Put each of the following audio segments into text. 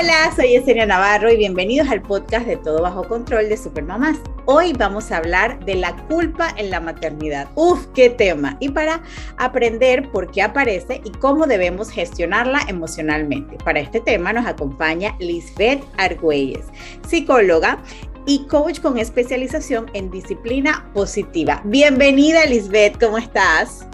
Hola, soy Yesenia Navarro y bienvenidos al podcast de Todo Bajo Control de Supermamás. Hoy vamos a hablar de la culpa en la maternidad. Uf, qué tema. Y para aprender por qué aparece y cómo debemos gestionarla emocionalmente. Para este tema nos acompaña Lisbeth Argüelles, psicóloga y coach con especialización en disciplina positiva. Bienvenida, Lisbeth, ¿cómo estás?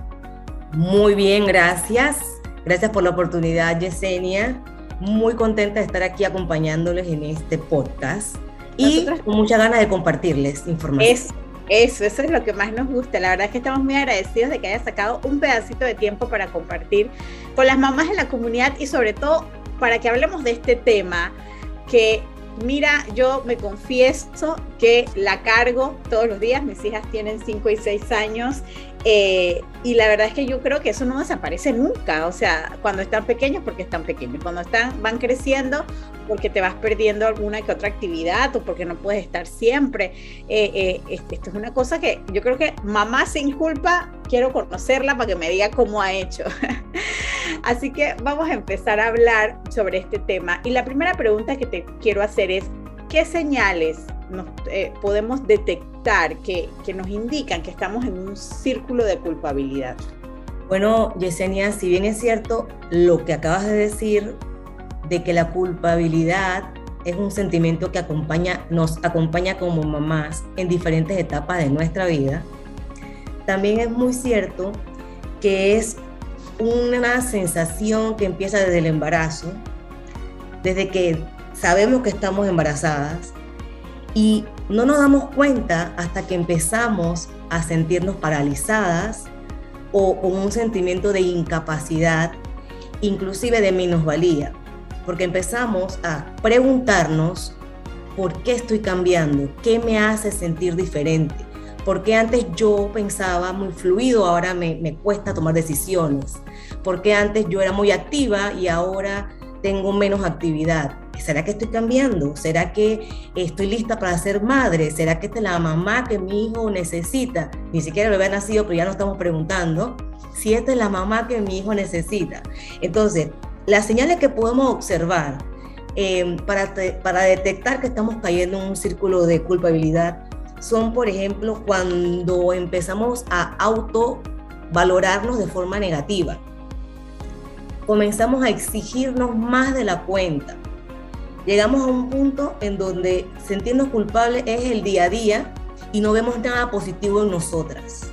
Muy bien, gracias. Gracias por la oportunidad, Yesenia muy contenta de estar aquí acompañándoles en este podcast y con muchas ganas de compartirles información. eso, eso es lo que más nos gusta. La verdad es que estamos muy agradecidos de que haya sacado un pedacito de tiempo para compartir con las mamás de la comunidad y sobre todo para que hablemos de este tema que Mira, yo me confieso que la cargo todos los días, mis hijas tienen 5 y 6 años eh, y la verdad es que yo creo que eso no desaparece nunca, o sea, cuando están pequeños porque están pequeños, cuando están, van creciendo porque te vas perdiendo alguna que otra actividad o porque no puedes estar siempre. Eh, eh, esto es una cosa que yo creo que mamá sin culpa, quiero conocerla para que me diga cómo ha hecho. Así que vamos a empezar a hablar sobre este tema. Y la primera pregunta que te quiero hacer es, ¿qué señales nos, eh, podemos detectar que, que nos indican que estamos en un círculo de culpabilidad? Bueno, Yesenia, si bien es cierto lo que acabas de decir, de que la culpabilidad es un sentimiento que acompaña, nos acompaña como mamás en diferentes etapas de nuestra vida, también es muy cierto que es una sensación que empieza desde el embarazo, desde que sabemos que estamos embarazadas y no nos damos cuenta hasta que empezamos a sentirnos paralizadas o con un sentimiento de incapacidad, inclusive de minusvalía, porque empezamos a preguntarnos por qué estoy cambiando, qué me hace sentir diferente, porque antes yo pensaba muy fluido, ahora me, me cuesta tomar decisiones, porque antes yo era muy activa y ahora tengo menos actividad. ¿Será que estoy cambiando? ¿Será que estoy lista para ser madre? ¿Será que esta es la mamá que mi hijo necesita? Ni siquiera lo había nacido, pero ya nos estamos preguntando si esta es la mamá que mi hijo necesita. Entonces, las señales que podemos observar eh, para, para detectar que estamos cayendo en un círculo de culpabilidad son, por ejemplo, cuando empezamos a autovalorarnos de forma negativa. Comenzamos a exigirnos más de la cuenta. Llegamos a un punto en donde sentirnos culpables es el día a día y no vemos nada positivo en nosotras.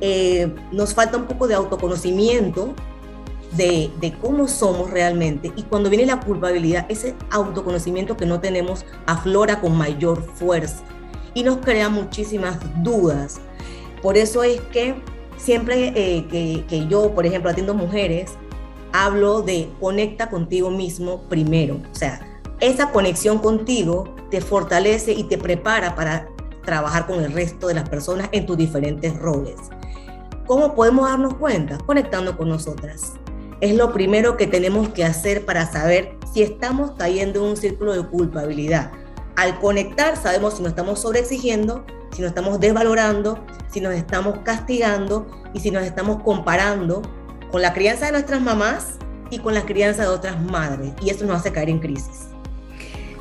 Eh, nos falta un poco de autoconocimiento de, de, cómo somos realmente y cuando viene la culpabilidad, ese autoconocimiento que no tenemos aflora con mayor fuerza y nos crea muchísimas dudas. Por eso es que siempre eh, que, que yo, por ejemplo, atiendo mujeres, hablo de conecta contigo mismo primero. O sea, esa conexión contigo te fortalece y te prepara para trabajar con el resto de las personas en tus diferentes roles. ¿Cómo podemos darnos cuenta? Conectando con nosotras. Es lo primero que tenemos que hacer para saber si estamos cayendo en un círculo de culpabilidad al conectar sabemos si nos estamos sobreexigiendo, si nos estamos desvalorando, si nos estamos castigando y si nos estamos comparando con la crianza de nuestras mamás y con la crianza de otras madres. Y eso nos hace caer en crisis.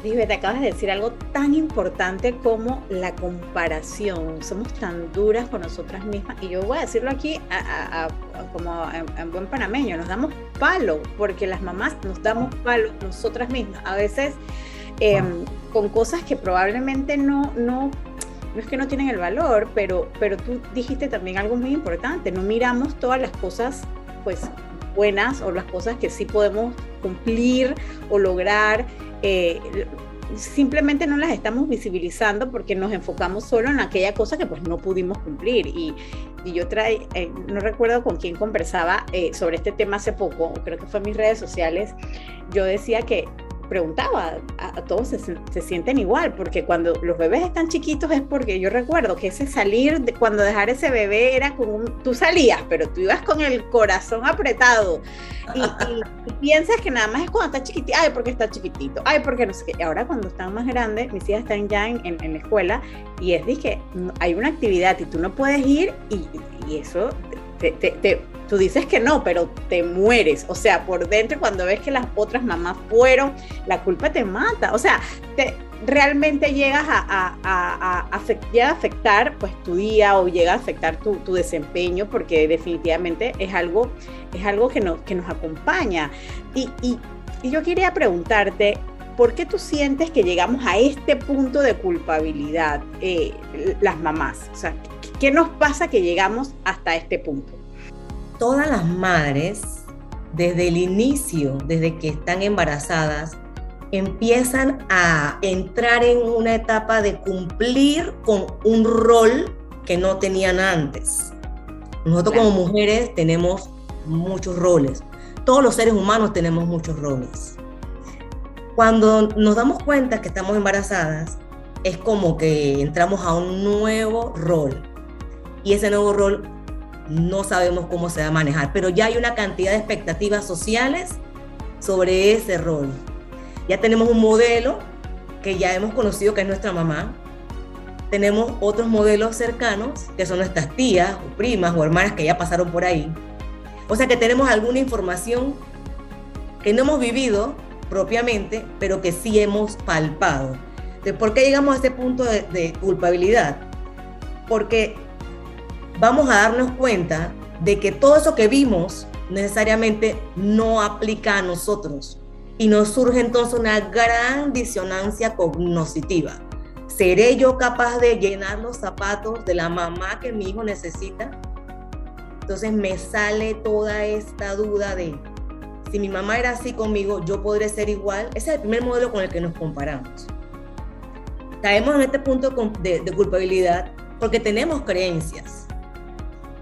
Lisbeth, acabas de decir algo tan importante como la comparación. Somos tan duras con nosotras mismas. Y yo voy a decirlo aquí como en, buen panameño, nos damos palo, porque las mamás nos damos palo nosotras mismas. A veces Em, con cosas que probablemente no, no, no es que no tienen el valor, pero, pero tú dijiste también algo muy importante, no miramos todas las cosas pues buenas o las cosas que sí podemos cumplir o lograr. Eh, simplemente no las estamos visibilizando porque nos enfocamos solo en aquella cosa que pues no pudimos cumplir. Y, y yo trae, eh, no recuerdo con quién conversaba eh, sobre este tema hace poco, creo que fue en mis redes sociales, yo decía que preguntaba, a, todos se, sienten igual, porque cuando los bebés están chiquitos es porque yo recuerdo que ese salir, de, cuando dejar ese bebé era como tú salías, pero tú ibas con el corazón apretado y, piensas que nada más es cuando está chiquitito, ay, porque está chiquitito, ay, porque no sé qué. Ahora cuando están más grandes, mis hijas están ya en, en, la escuela y es dije, hay una actividad y tú no puedes ir y, y eso te, te tú dices que no, pero te mueres. O sea, por dentro cuando ves que las otras mamás fueron, la culpa te mata. O sea, te, realmente llegas a, a, afectar pues tu día o llega a afectar tu, desempeño porque definitivamente es algo, es algo que, no, que nos acompaña. Y, y, yo quería preguntarte, ¿por qué tú sientes que llegamos a este punto de culpabilidad eh, las mamás? O sea, ¿qué nos pasa que llegamos hasta este punto? todas las madres, desde el inicio, desde que están embarazadas, empiezan a entrar en una etapa de cumplir con un rol que no tenían antes. Nosotros como mujeres tenemos muchos roles. Todos los seres humanos tenemos muchos roles. Cuando nos damos cuenta que estamos embarazadas, es como que entramos a un nuevo rol. Y ese nuevo rol no sabemos cómo se va a manejar, pero ya hay una cantidad de expectativas sociales sobre ese rol. Ya tenemos un modelo que ya hemos conocido que es nuestra mamá. Tenemos otros modelos cercanos que son nuestras tías o primas o hermanas que ya pasaron por ahí. O sea que tenemos alguna información que no hemos vivido propiamente, pero que sí hemos palpado. ¿De por qué llegamos a este punto de, de culpabilidad? Porque vamos a darnos cuenta de que todo eso que vimos necesariamente no aplica a nosotros y nos surge entonces una gran disonancia cognoscitiva. ¿Seré yo capaz de llenar los zapatos de la mamá que mi hijo necesita? Entonces me sale toda esta duda de, si mi mamá era así conmigo, yo podré ser igual. Ese es el primer modelo con el que nos comparamos. Caemos en este punto de, de culpabilidad porque tenemos creencias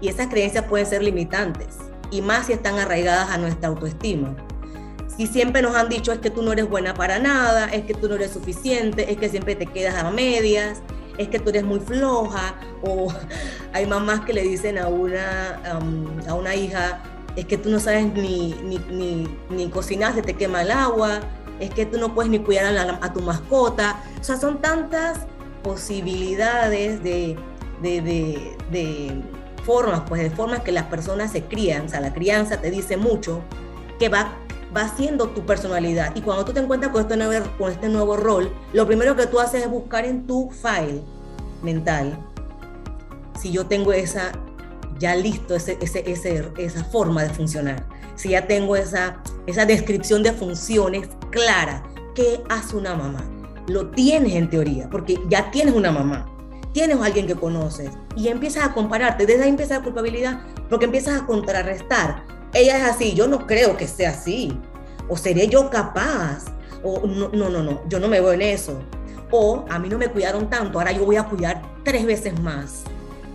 y esas creencias pueden ser limitantes, y más si están arraigadas a nuestra autoestima. Si siempre nos han dicho es que tú no eres buena para nada, es que tú no eres suficiente, es que siempre te quedas a medias, es que tú eres muy floja, o hay mamás que le dicen a una, a una hija, es que tú no sabes ni, ni, ni, cocinar, se te quema el agua, es que tú no puedes ni cuidar a, tu mascota. O sea, son tantas posibilidades de, de, de formas, pues de formas que las personas se crían, o sea, la crianza te dice mucho, que va, va siendo tu personalidad. Y cuando tú te encuentras con este, nuevo, con este nuevo rol, lo primero que tú haces es buscar en tu file mental, si yo tengo esa, ya listo, ese, ese, esa forma de funcionar, si ya tengo esa, esa descripción de funciones clara, ¿qué hace una mamá? Lo tienes en teoría, porque ya tienes una mamá tienes a alguien que conoces y empiezas a compararte, desde ahí empieza la culpabilidad, porque empiezas a contrarrestar. Ella es así, yo no creo que sea así, o seré yo capaz, o no, no, no, no, yo no me veo en eso, o a mí no me cuidaron tanto, ahora yo voy a cuidar tres veces más,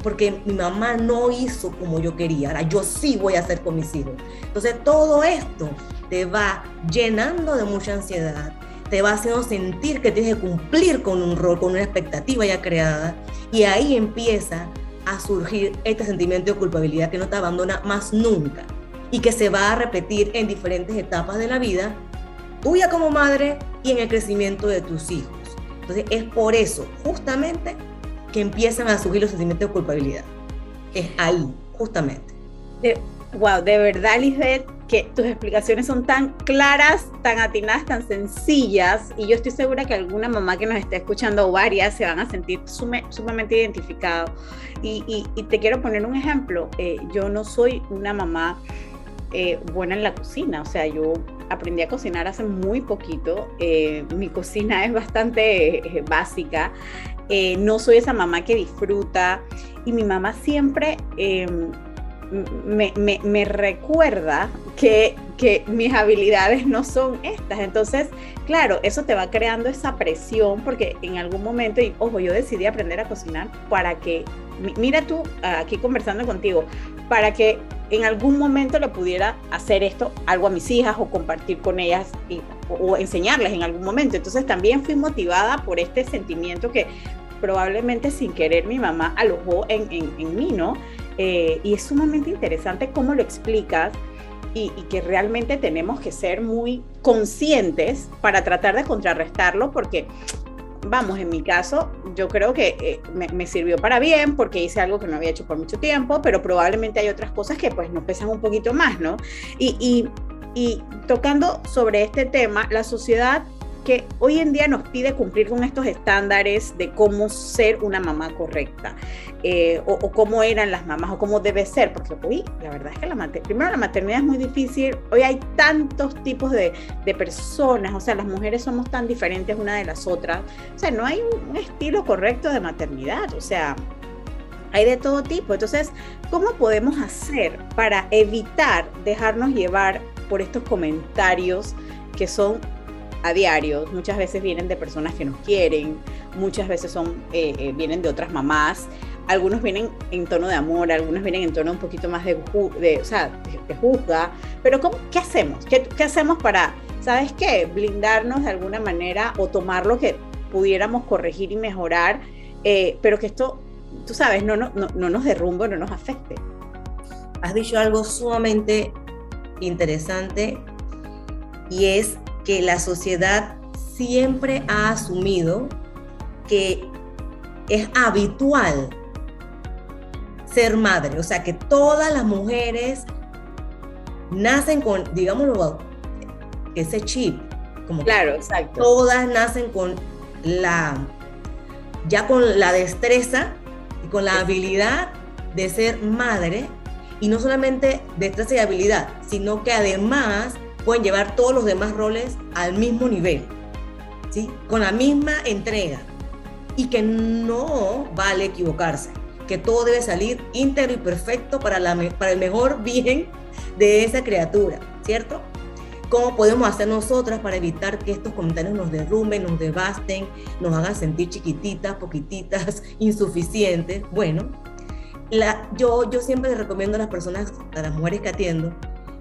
porque mi mamá no hizo como yo quería, ahora yo sí voy a hacer con mis hijos. Entonces todo esto te va llenando de mucha ansiedad, te va haciendo sentir que tienes que cumplir con un rol, con una expectativa ya creada, y ahí empieza a surgir este sentimiento de culpabilidad que no te abandona más nunca y que se va a repetir en diferentes etapas de la vida, tuya como madre y en el crecimiento de tus hijos. Entonces es por eso, justamente, que empiezan a surgir los sentimientos de culpabilidad. Es ahí, justamente. De, wow, de verdad, Lisbeth, que tus explicaciones son tan claras, tan atinadas, tan sencillas, y yo estoy segura que alguna mamá que nos esté escuchando o varias se van a sentir sumamente identificados. Y, te quiero poner un ejemplo. Eh, yo no soy una mamá eh, buena en la cocina, o sea, yo aprendí a cocinar hace muy poquito. Eh, mi cocina es bastante básica. no soy esa mamá que disfruta y mi mamá siempre em, me, me, me recuerda que, que, mis habilidades no son estas. Entonces, claro, eso te va creando esa presión porque en algún momento, y ojo, yo decidí aprender a cocinar para que, mira tú aquí conversando contigo, para que en algún momento le pudiera hacer esto, algo a mis hijas o compartir con ellas o, enseñarles en algún momento. Entonces también fui motivada por este sentimiento que probablemente sin querer mi mamá alojó en, en, mí, ¿no? Eh, y es sumamente interesante cómo lo explicas y, que realmente tenemos que ser muy conscientes para tratar de contrarrestarlo porque vamos, en mi caso, yo creo que eh, me, sirvió para bien porque hice algo que no había hecho por mucho tiempo, pero probablemente hay otras cosas que pues nos pesan un poquito más, ¿no? Y, y, y tocando sobre este tema, la sociedad que hoy en día nos pide cumplir con estos estándares de cómo ser una mamá correcta, eh, o, cómo eran las mamás, o cómo debe ser, porque hoy la verdad es que la primero la maternidad es muy difícil, hoy hay tantos tipos de, de, personas, o sea, las mujeres somos tan diferentes una de las otras, o sea, no hay un estilo correcto de maternidad, o sea, hay de todo tipo. Entonces, ¿cómo podemos hacer para evitar dejarnos llevar por estos comentarios que son a diario. Muchas veces vienen de personas que nos quieren, muchas veces son, eh, eh, vienen de otras mamás. Algunos vienen en tono de amor, algunos vienen en tono un poquito más de, de o sea, juzga. Pero ¿cómo, ¿qué hacemos? ¿Qué, ¿Qué hacemos para, sabes qué, blindarnos de alguna manera o tomar lo que pudiéramos corregir y mejorar, eh, pero que esto, tú sabes, no, no, no, no nos derrumbe, no nos afecte? Has dicho algo sumamente interesante y es que la sociedad siempre ha asumido que es habitual ser madre, o sea que todas las mujeres nacen con, digámoslo, ese chip, como claro, exacto. Todas nacen con la, ya con la destreza y con la habilidad de ser madre, y no solamente destreza y habilidad, sino que además pueden llevar todos los demás roles al mismo nivel, ¿sí? con la misma entrega. Y que no vale equivocarse, que todo debe salir íntegro y perfecto para, el mejor bien de esa criatura, ¿cierto? ¿Cómo podemos hacer nosotras para evitar que estos comentarios nos derrumben, nos devasten, nos hagan sentir chiquititas, poquititas, insuficientes? Bueno, yo, yo siempre les recomiendo a las personas, a las mujeres que atiendo,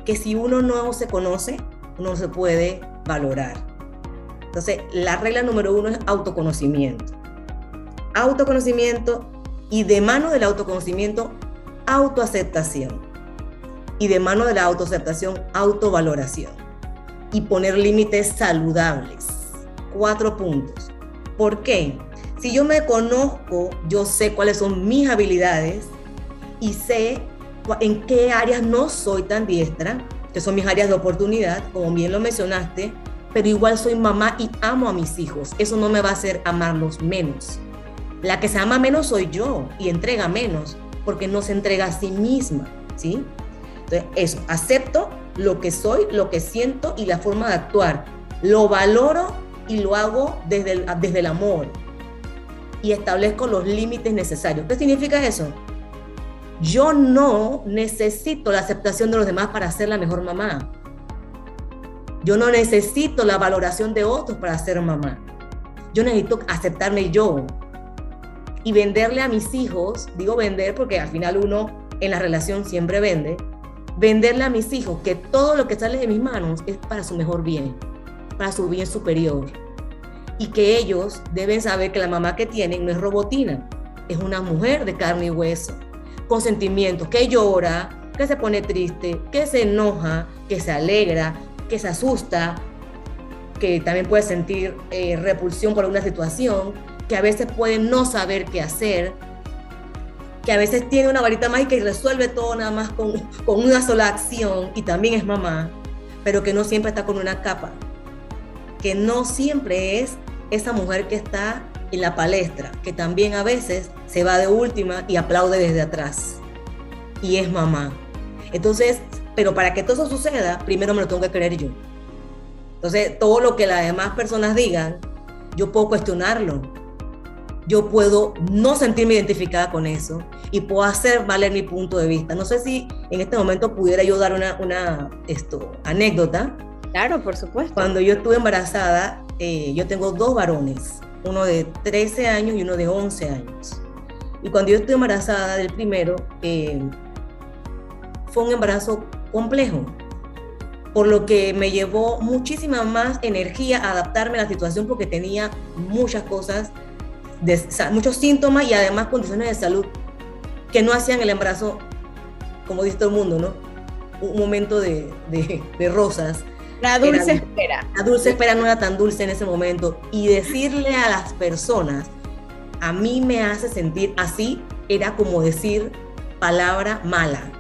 que si uno no se conoce, no se puede valorar. Entonces, la regla número uno es autoconocimiento. Autoconocimiento y de mano del autoconocimiento, autoaceptación. Y de mano de la autoaceptación, autovaloración. Y poner límites saludables. Cuatro puntos. ¿Por qué? Si yo me conozco, yo sé cuáles son mis habilidades y sé en qué áreas no soy tan diestra, que son mis áreas de oportunidad, como bien lo mencionaste, pero igual soy mamá y amo a mis hijos. Eso no me va a hacer amarlos menos. La que se ama menos soy yo y entrega menos, porque no se entrega a sí misma, ¿sí? Entonces, eso, acepto lo que soy, lo que siento y la forma de actuar. Lo valoro y lo hago desde el, desde el amor. Y establezco los límites necesarios. ¿Qué significa eso? Yo no necesito la aceptación de los demás para ser la mejor mamá. Yo no necesito la valoración de otros para ser mamá. Yo necesito aceptarme yo y venderle a mis hijos, digo vender porque al final uno en la relación siempre vende, venderle a mis hijos que todo lo que sale de mis manos es para su mejor bien, para su bien superior. Y que ellos deben saber que la mamá que tienen no es robotina, es una mujer de carne y hueso con sentimientos, que llora, que se pone triste, que se enoja, que se alegra, que se asusta, que también puede sentir eh, repulsión por una situación, que a veces puede no saber qué hacer, que a veces tiene una varita mágica y resuelve todo nada más con, con una sola acción y también es mamá, pero que no siempre está con una capa, que no siempre es esa mujer que está en la palestra, que también a veces se va de última y aplaude desde atrás. Y es mamá. Entonces, pero para que todo eso suceda, primero me lo tengo que creer yo. Entonces, todo lo que las demás personas digan, yo puedo cuestionarlo. Yo puedo no sentirme identificada con eso y puedo hacer valer mi punto de vista. No sé si en este momento pudiera yo dar una, una esto, anécdota. Claro, por supuesto. Cuando yo estuve embarazada, eh, yo tengo dos varones uno de 13 años y uno de 11 años. Y cuando yo estoy embarazada del primero, eh, fue un embarazo complejo, por lo que me llevó muchísima más energía a adaptarme a la situación porque tenía muchas cosas, de, muchos síntomas y además condiciones de salud que no hacían el embarazo, como dice todo el mundo, ¿no? Un momento de, de, rosas. La dulce espera. La dulce espera no era tan dulce en ese momento. Y decirle a las personas, a mí me hace sentir así, era como decir palabra mala.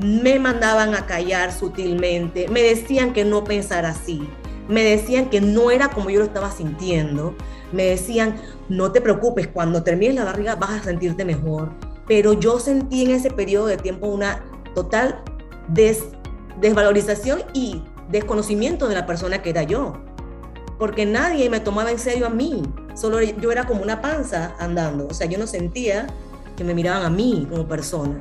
Me mandaban a callar sutilmente, me decían que no pensara así, me decían que no era como yo lo estaba sintiendo, me decían, no te preocupes, cuando termines la barriga vas a sentirte mejor. Pero yo sentí en ese periodo de tiempo una total desvalorización y desconocimiento de la persona que era yo, porque nadie me tomaba en serio a mí, solo yo era como una panza andando, o sea, yo no sentía que me miraban a mí como persona.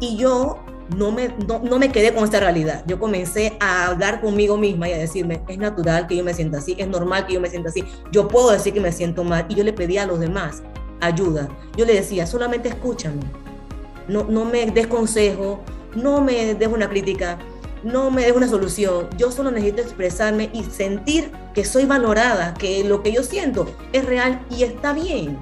Y yo no me, no, me quedé con esta realidad. Yo comencé a hablar conmigo misma y a decirme, es natural que yo me sienta así, es normal que yo me sienta así, yo puedo decir que me siento mal. Y yo le pedía a los demás ayuda. Yo le decía, solamente escúchame, no, no me des consejo, no me des una crítica, no me des una solución. Yo solo necesito expresarme y sentir que soy valorada, que lo que yo siento es real y está bien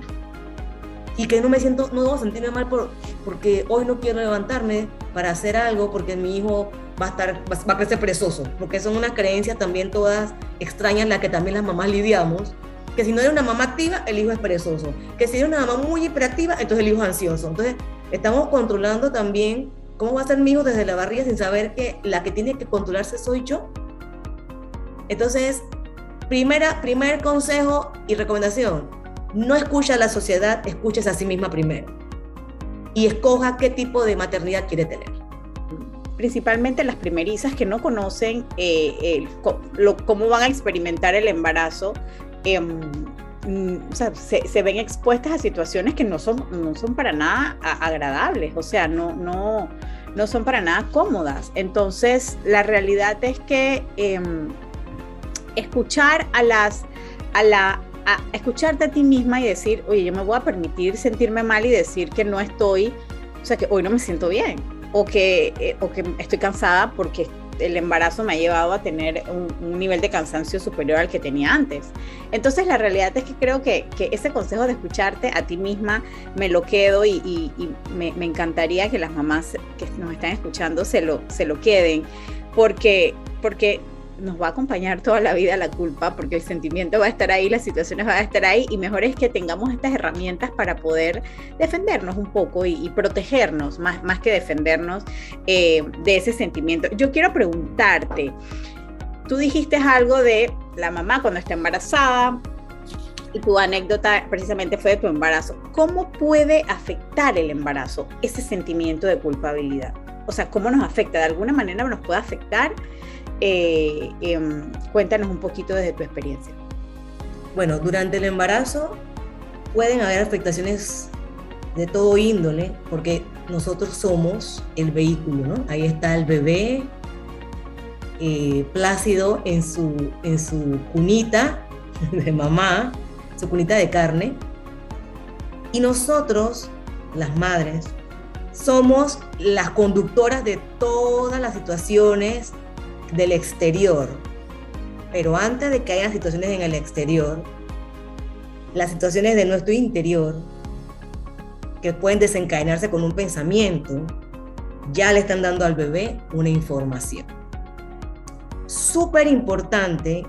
y que no me siento, no debo sentirme mal por, porque hoy no quiero levantarme para hacer algo porque mi hijo va a estar, va a crecer perezoso, porque son unas creencias también todas extrañas las que también las mamás lidiamos, que si no eres una mamá activa, el hijo es perezoso, que si eres una mamá muy hiperactiva, entonces el hijo es ansioso. Entonces, estamos controlando también cómo va a ser mi hijo desde la barriga sin saber que la que tiene que controlarse soy yo. Entonces, primera, primer consejo y recomendación, no escucha a la sociedad, escuches a sí misma primero. Y escoja qué tipo de maternidad quiere tener. Principalmente las primerizas que no conocen eh, cómo van a experimentar el embarazo, mm, se, ven expuestas a situaciones que no son, no son para nada agradables, o sea, no, no, no son para nada cómodas. Entonces, la realidad es que em, escuchar a las, a la, a escucharte a ti misma y decir, oye, yo me voy a permitir sentirme mal y decir que no estoy, o sea, que hoy no me siento bien, o que, eh, o que estoy cansada porque el embarazo me ha llevado a tener un, nivel de cansancio superior al que tenía antes. Entonces la realidad es que creo que, que ese consejo de escucharte a ti misma me lo quedo y, y, me, me, encantaría que las mamás que nos están escuchando se lo, se lo queden, porque, porque nos va a acompañar toda la vida la culpa, porque el sentimiento va a estar ahí, las situaciones van a estar ahí, y mejor es que tengamos estas herramientas para poder defendernos un poco y, protegernos, más, más que defendernos eh, de ese sentimiento. Yo quiero preguntarte, tú dijiste algo de la mamá cuando está embarazada, y tu anécdota precisamente fue de tu embarazo. ¿Cómo puede afectar el embarazo ese sentimiento de culpabilidad? O sea, ¿cómo nos afecta? ¿De alguna manera nos puede afectar? Eh, em, cuéntanos un poquito desde tu experiencia. Bueno, durante el embarazo pueden haber afectaciones de todo índole, porque nosotros somos el vehículo, ¿no? Ahí está el bebé eh, plácido en su, en su cunita de mamá, su cunita de carne, y nosotros, las madres, somos las conductoras de todas las situaciones del exterior. Pero antes de que haya situaciones en el exterior, las situaciones de nuestro interior, que pueden desencadenarse con un pensamiento, ya le están dando al bebé una información. Súper importante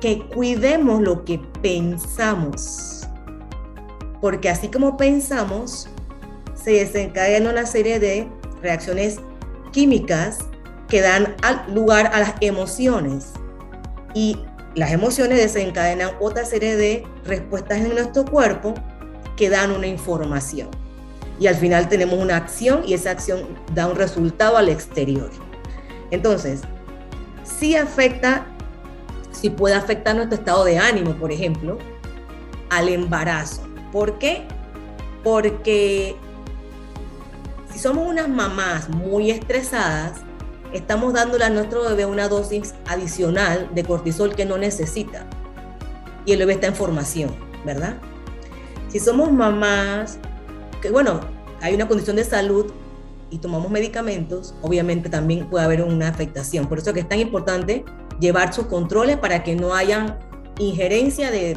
que cuidemos lo que pensamos, porque así como pensamos, se desencadena una serie de reacciones químicas que dan lugar a las emociones. Y las emociones desencadenan otra serie de respuestas en nuestro cuerpo que dan una información. Y al final tenemos una acción y esa acción da un resultado al exterior. Entonces, sí afecta, si puede afectar nuestro estado de ánimo, por ejemplo, al embarazo. ¿Por qué? Porque si somos unas mamás muy estresadas, estamos dándole a nuestro bebé una dosis adicional de cortisol que no necesita. Y el bebé está en formación, ¿verdad? Si somos mamás, que bueno, hay una condición de salud y tomamos medicamentos, obviamente también puede haber una afectación. Por eso es que es tan importante llevar sus controles para que no haya injerencia de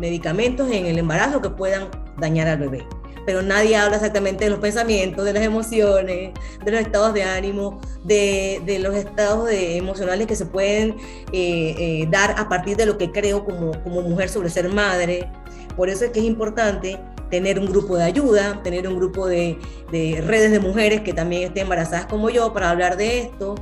medicamentos en el embarazo que puedan dañar al bebé. Pero nadie habla exactamente de los pensamientos, de las emociones, de los estados de ánimo, de, de los estados de, emocionales que se pueden eh, eh, dar a partir de lo que creo como, como mujer sobre ser madre. Por eso es que es importante tener un grupo de ayuda, tener un grupo de, de redes de mujeres que también estén embarazadas como yo para hablar de esto,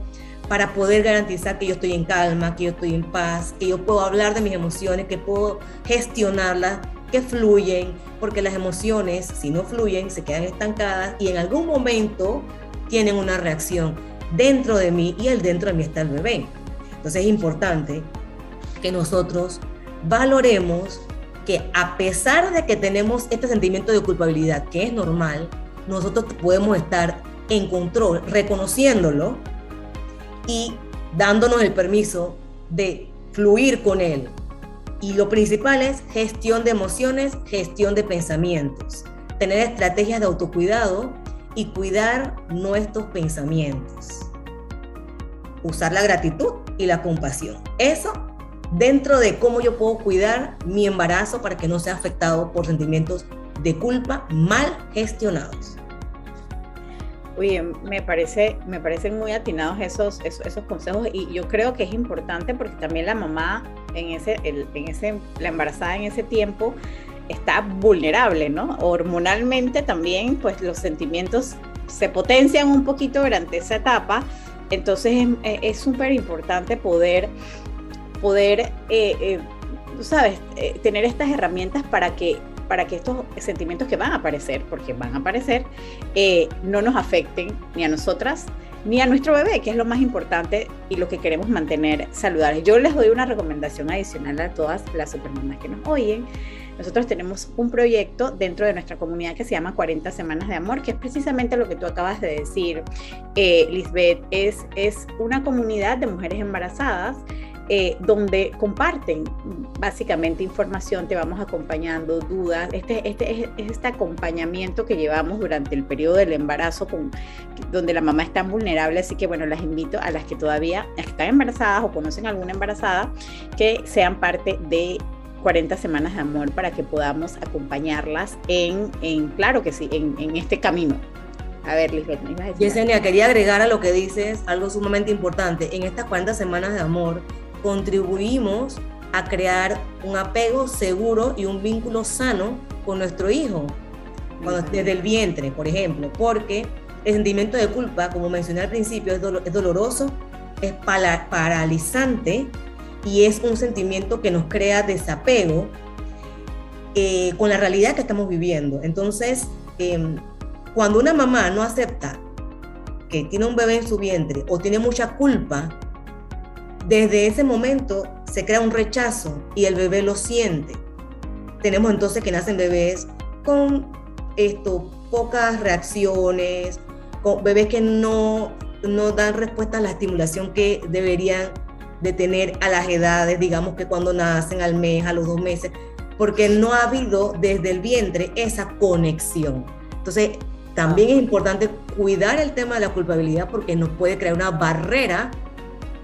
para poder garantizar que yo estoy en calma, que yo estoy en paz, que yo puedo hablar de mis emociones, que puedo gestionarlas, fluyen, porque las emociones, si no fluyen, se quedan estancadas y en algún momento tienen una reacción dentro de mí y el dentro de mí está el bebé. Entonces es importante que nosotros valoremos que a pesar de que tenemos este sentimiento de culpabilidad, que es normal, nosotros podemos estar en control, reconociéndolo y dándonos el permiso de fluir con él. Y lo principal es gestión de emociones, gestión de pensamientos, tener estrategias de autocuidado y cuidar nuestros pensamientos. Usar la gratitud y la compasión. Eso dentro de cómo yo puedo cuidar mi embarazo para que no sea afectado por sentimientos de culpa mal gestionados. Oye, me, parece, me parecen muy atinados esos, esos, consejos y yo creo que es importante porque también la mamá en ese, en ese, la embarazada en ese tiempo está vulnerable, ¿no? Hormonalmente también, pues los sentimientos se potencian un poquito durante esa etapa, entonces es súper importante poder, poder, eh, eh, sabes, eh, tener estas herramientas para que para que estos sentimientos que van a aparecer, porque van a aparecer, eh, no nos afecten ni a nosotras ni a nuestro bebé, que es lo más importante y lo que queremos mantener saludables. Yo les doy una recomendación adicional a todas las supermamás que nos oyen. Nosotros tenemos un proyecto dentro de nuestra comunidad que se llama 40 Semanas de Amor, que es precisamente lo que tú acabas de decir, eh, Lisbeth. Es, es una comunidad de mujeres embarazadas eh, donde comparten básicamente información, te vamos acompañando, dudas, este, este es este acompañamiento que llevamos durante el periodo del embarazo, con, donde la mamá está vulnerable, así que bueno, las invito a las que todavía están embarazadas o conocen alguna embarazada, que sean parte de 40 semanas de amor para que podamos acompañarlas en, en claro que sí, en, en este camino. A ver, Lisbeth, me ibas a decir. Yesenia, quería agregar a lo que dices algo sumamente importante. En estas 40 semanas de amor, contribuimos a crear un apego seguro y un vínculo sano con nuestro hijo, desde el vientre, por ejemplo, porque el sentimiento de culpa, como mencioné al principio, es, doloroso, es paralizante y es un sentimiento que nos crea desapego eh, con la realidad que estamos viviendo. Entonces, em, cuando una mamá no acepta que tiene un bebé en su vientre o tiene mucha culpa desde ese momento se crea un rechazo y el bebé lo siente. Tenemos entonces que nacen bebés con esto, pocas reacciones, con bebés que no, no dan respuesta a la estimulación que deberían de tener a las edades, digamos que cuando nacen al mes, a los dos meses, porque no ha habido desde el vientre esa conexión. Entonces, también es importante cuidar el tema de la culpabilidad porque nos puede crear una barrera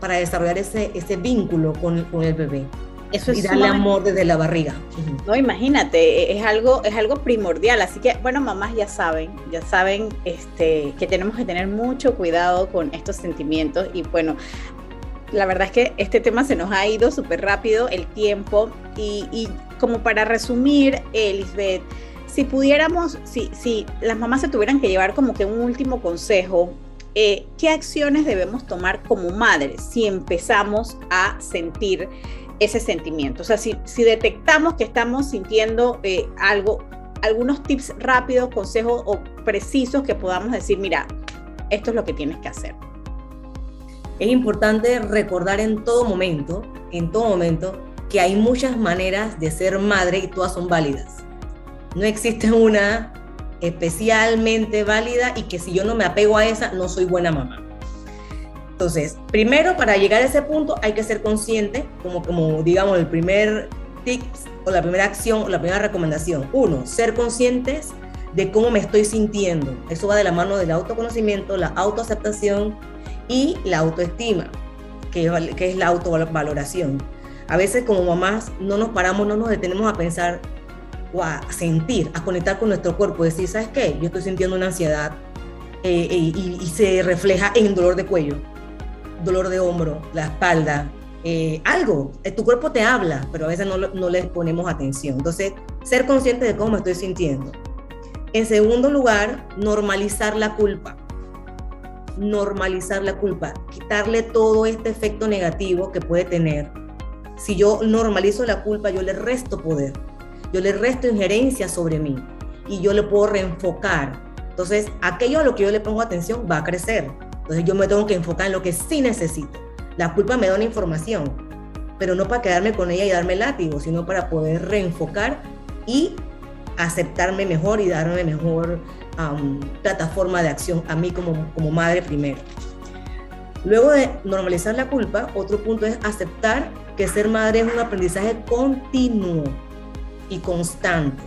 para desarrollar ese, ese vínculo con, con el bebé. Eso y darle amor desde la barriga. No, imagínate, e, es algo, es algo primordial. Así que, bueno, mamás ya saben, ya saben este, que tenemos que tener mucho cuidado con estos sentimientos. Y bueno, la verdad es que este tema se nos ha ido súper rápido el tiempo. Y, y como para resumir, Elizabeth, si pudiéramos, si, si las mamás se tuvieran que llevar como que un último consejo eh, qué acciones debemos tomar como madres si empezamos a sentir ese sentimiento. O sea, si, detectamos que estamos sintiendo eh, algo, algunos tips rápidos, consejos o precisos que podamos decir, mira, esto es lo que tienes que hacer. Es importante recordar en todo momento, en todo momento, que hay muchas maneras de ser madre y todas son válidas. No existe una especialmente válida y que si yo no me apego a esa, no soy buena mamá. Entonces, primero, para llegar a ese punto hay que ser consciente, como, como digamos el primer tips o la primera acción o la primera recomendación. Uno, ser conscientes de cómo me estoy sintiendo. Eso va de la mano del autoconocimiento, la autoaceptación y la autoestima, que, es la autovaloración. A veces como mamás no nos paramos, no nos detenemos a pensar o a sentir, a conectar con nuestro cuerpo, decir, ¿sabes qué? Yo estoy sintiendo una ansiedad eh, eh, y, se refleja en dolor de cuello, dolor de hombro, la espalda, eh, algo. Tu cuerpo te habla, pero a veces no, no le ponemos atención. Entonces, ser consciente de cómo me estoy sintiendo. En segundo lugar, normalizar la culpa. Normalizar la culpa, quitarle todo este efecto negativo que puede tener. Si yo normalizo la culpa, yo le resto poder, yo le resto injerencia sobre mí y yo le puedo reenfocar. Entonces, aquello a lo que yo le pongo atención va a crecer. Entonces, yo me tengo que enfocar en lo que sí necesito. La culpa me da una información, pero no para quedarme con ella y darme látigo, sino para poder reenfocar y aceptarme mejor y darme mejor plataforma de acción a mí como, como madre primero. Luego de normalizar la culpa, otro punto es aceptar que ser madre es un aprendizaje continuo y constante.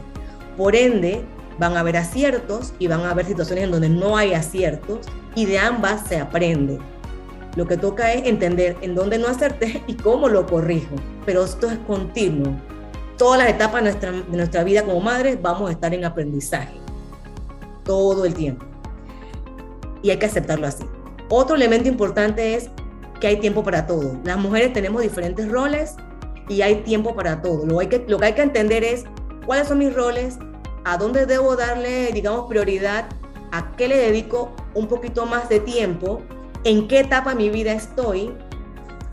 Por ende, van a haber aciertos y van a haber situaciones en donde no hay aciertos y de ambas se aprende. Lo que toca es entender en dónde no acerté y cómo lo corrijo, pero esto es continuo todas las etapas de nuestra, de nuestra vida como madres vamos a estar en aprendizaje todo el tiempo. Y hay que aceptarlo así. Otro elemento importante es que hay tiempo para todo. Las mujeres tenemos diferentes roles y hay tiempo para todo. Lo, hay que, lo que hay que entender es cuáles son mis roles, a dónde debo darle, digamos, prioridad, a qué le dedico un poquito más de tiempo, en qué etapa de mi vida estoy,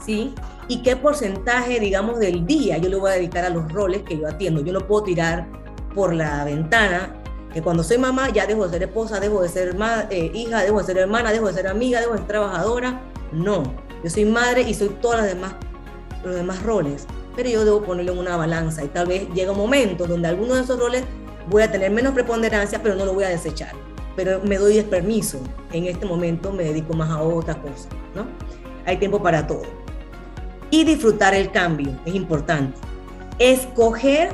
¿sí? y qué porcentaje, digamos, del día yo le voy a dedicar a los roles que yo atiendo. Yo no puedo tirar por la ventana que cuando soy mamá ya dejo de ser esposa, dejo de ser eh, hija, dejo de ser hermana, dejo de ser amiga, dejo de ser trabajadora. No, yo soy madre y soy todas las demás, los demás roles. Pero yo debo ponerlo en una balanza y tal vez llega un momento donde alguno de esos roles voy a tener menos preponderancia, pero no lo voy a desechar. Pero me doy el permiso. En este momento me dedico más a otra cosa, ¿no? Hay tiempo para todo y disfrutar el cambio, es importante. Escoger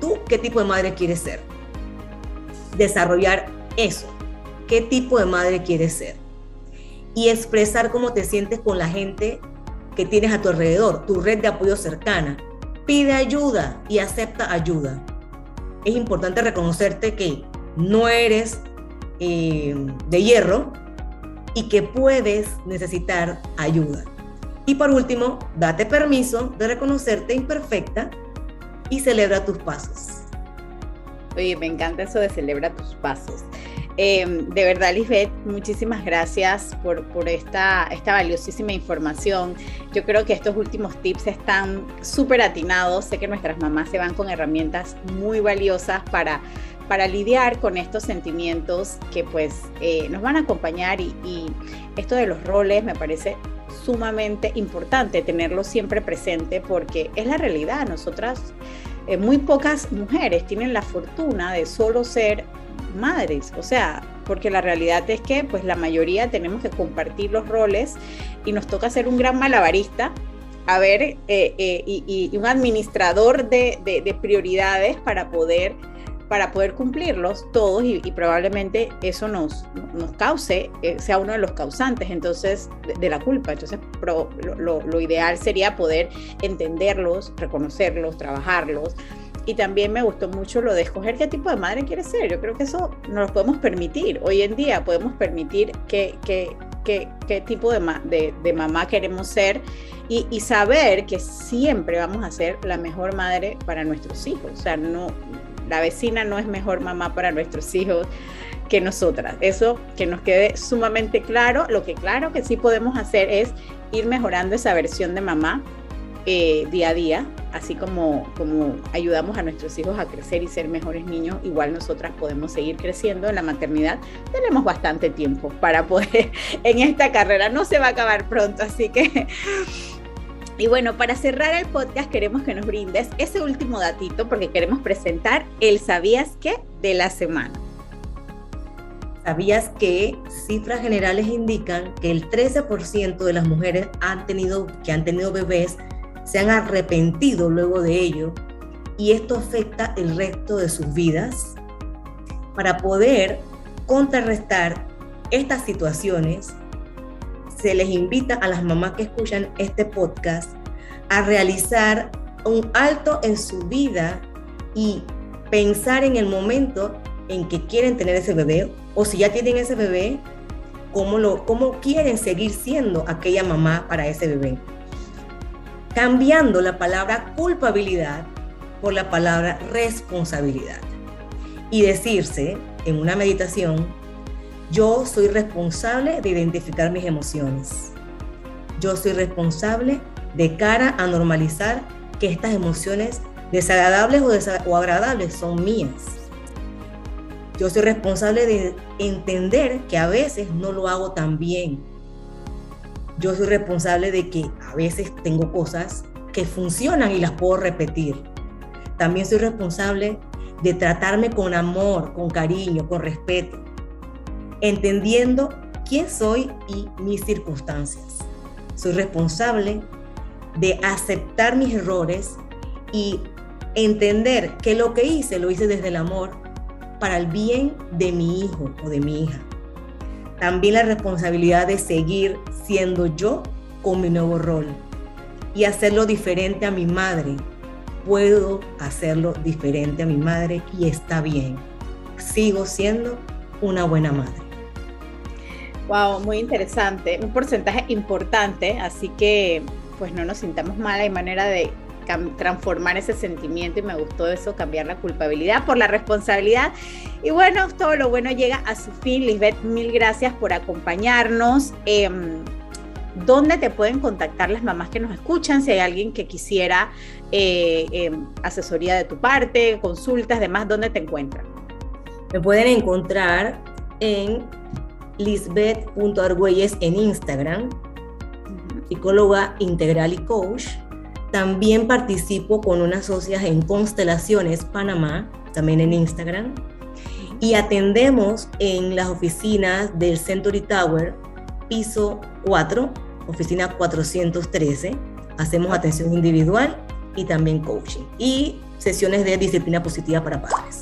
tú qué tipo de madre quieres ser. Desarrollar eso, qué tipo de madre quieres ser. Y expresar cómo te sientes con la gente que tienes a tu alrededor, tu red de apoyo cercana. Pide ayuda y acepta ayuda. Es importante reconocerte que no eres eh, de hierro y que puedes necesitar ayuda. Y por último, date permiso de reconocerte imperfecta y celebra tus pasos. Oye, me encanta eso de celebra tus pasos. Em, de verdad, Lisbeth, muchísimas gracias por, esta, valiosísima información. Yo creo que estos últimos tips están súper atinados. Sé que nuestras mamás se van con herramientas muy valiosas para, para lidiar con estos sentimientos que pues eh, nos van a acompañar y, y esto de los roles me parece sumamente importante tenerlo siempre presente porque es la realidad. Nosotras, eh, muy pocas mujeres tienen la fortuna de solo ser madres, o sea, porque la realidad es que pues la mayoría tenemos que compartir los roles y nos toca ser un gran malabarista, a ver, eh, eh, y, un administrador de, de prioridades para poder para poder cumplirlos todos y, probablemente eso nos, nos cause, eh, sea uno de los causantes entonces de, la culpa. Entonces lo, ideal sería poder entenderlos, reconocerlos, trabajarlos. Y también me gustó mucho lo de escoger qué tipo de madre quieres ser. Yo creo que eso nos lo podemos permitir. Hoy en día podemos permitir qué, qué, qué, qué tipo de, de, de, mamá queremos ser y, y, saber que siempre vamos a ser la mejor madre para nuestros hijos. O sea, no, la vecina no es mejor mamá para nuestros hijos que nosotras. Eso que nos quede sumamente claro. Lo que claro que sí podemos hacer es ir mejorando esa versión de mamá eh, día a día, así como, como ayudamos a nuestros hijos a crecer y ser mejores niños, igual nosotras podemos seguir creciendo en la maternidad. Tenemos bastante tiempo para poder en esta carrera, no se va a acabar pronto, así que y bueno, para cerrar el podcast queremos que nos brindes ese último datito porque queremos presentar el ¿Sabías qué? de la semana. ¿Sabías que cifras generales indican que el 13% de las mujeres han tenido, que han tenido bebés se han arrepentido luego de ello y esto afecta el resto de sus vidas? Para poder contrarrestar estas situaciones, se les invita a las mamás que escuchan este podcast a realizar un alto en su vida y pensar en el momento en que quieren tener ese bebé o si ya tienen ese bebé, cómo, lo, cómo quieren seguir siendo aquella mamá para ese bebé. Cambiando la palabra culpabilidad por la palabra responsabilidad. Y decirse en una meditación, yo soy responsable de identificar mis emociones. Yo soy responsable de cara a normalizar que estas emociones desagradables o, agradables son mías. Yo soy responsable de entender que a veces no lo hago tan bien. Yo soy responsable de que a veces tengo cosas que funcionan y las puedo repetir. También soy responsable de tratarme con amor, con cariño, con respeto, entendiendo quién soy y mis circunstancias. Soy responsable de aceptar mis errores y entender que lo que hice lo hice desde el amor para el bien de mi hijo o de mi hija. También la responsabilidad de seguir siendo yo con mi nuevo rol y hacerlo diferente a mi madre. Puedo hacerlo diferente a mi madre y está bien. Sigo siendo una buena madre. Wow, muy interesante. Un porcentaje importante, así que pues no nos sintamos mal. Hay manera de transformar ese sentimiento y me gustó eso, cambiar la culpabilidad por la responsabilidad. Y bueno, todo lo bueno llega a su fin. Lisbeth, mil gracias por acompañarnos. Em, ¿Dónde te pueden contactar las mamás que nos escuchan? Si hay alguien que quisiera eh, em, asesoría de tu parte, consultas, demás, ¿dónde te encuentran? Me pueden encontrar en lisbeth.argüelles en Instagram, psicóloga integral y coach también participo con unas socias en Constelaciones Panamá, también en Instagram. Y atendemos en las oficinas del Century Tower, piso 4, oficina 413. Hacemos atención individual y también coaching. Y sesiones de disciplina positiva para padres.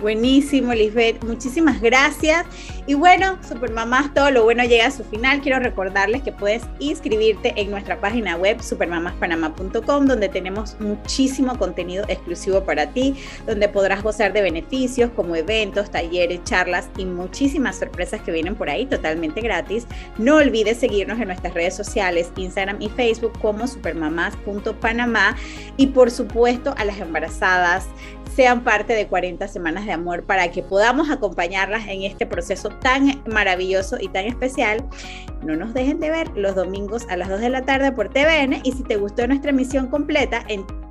Buenísimo, Lisbeth. Muchísimas gracias. Y bueno, Supermamás, todo lo bueno llega a su final. Quiero recordarles que puedes inscribirte en nuestra página web supermamaspanama.com, donde tenemos muchísimo contenido exclusivo para ti, donde podrás gozar de beneficios como eventos, talleres, charlas y muchísimas sorpresas que vienen por ahí totalmente gratis. No olvides seguirnos en nuestras redes sociales, Instagram y Facebook como supermamás.panamá y por supuesto a las embarazadas sean parte de 40 semanas de amor para que podamos acompañarlas en este proceso tan maravilloso y tan especial. No nos dejen de ver los domingos a las 2 de la tarde por TVN y si te gustó nuestra emisión completa,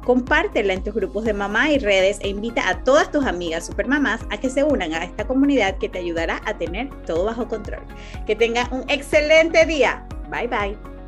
compártela en tus grupos de mamá y redes e invita a todas tus amigas supermamás a que se unan a esta comunidad que te ayudará a tener todo bajo control. Que tengan un excelente día. Bye bye.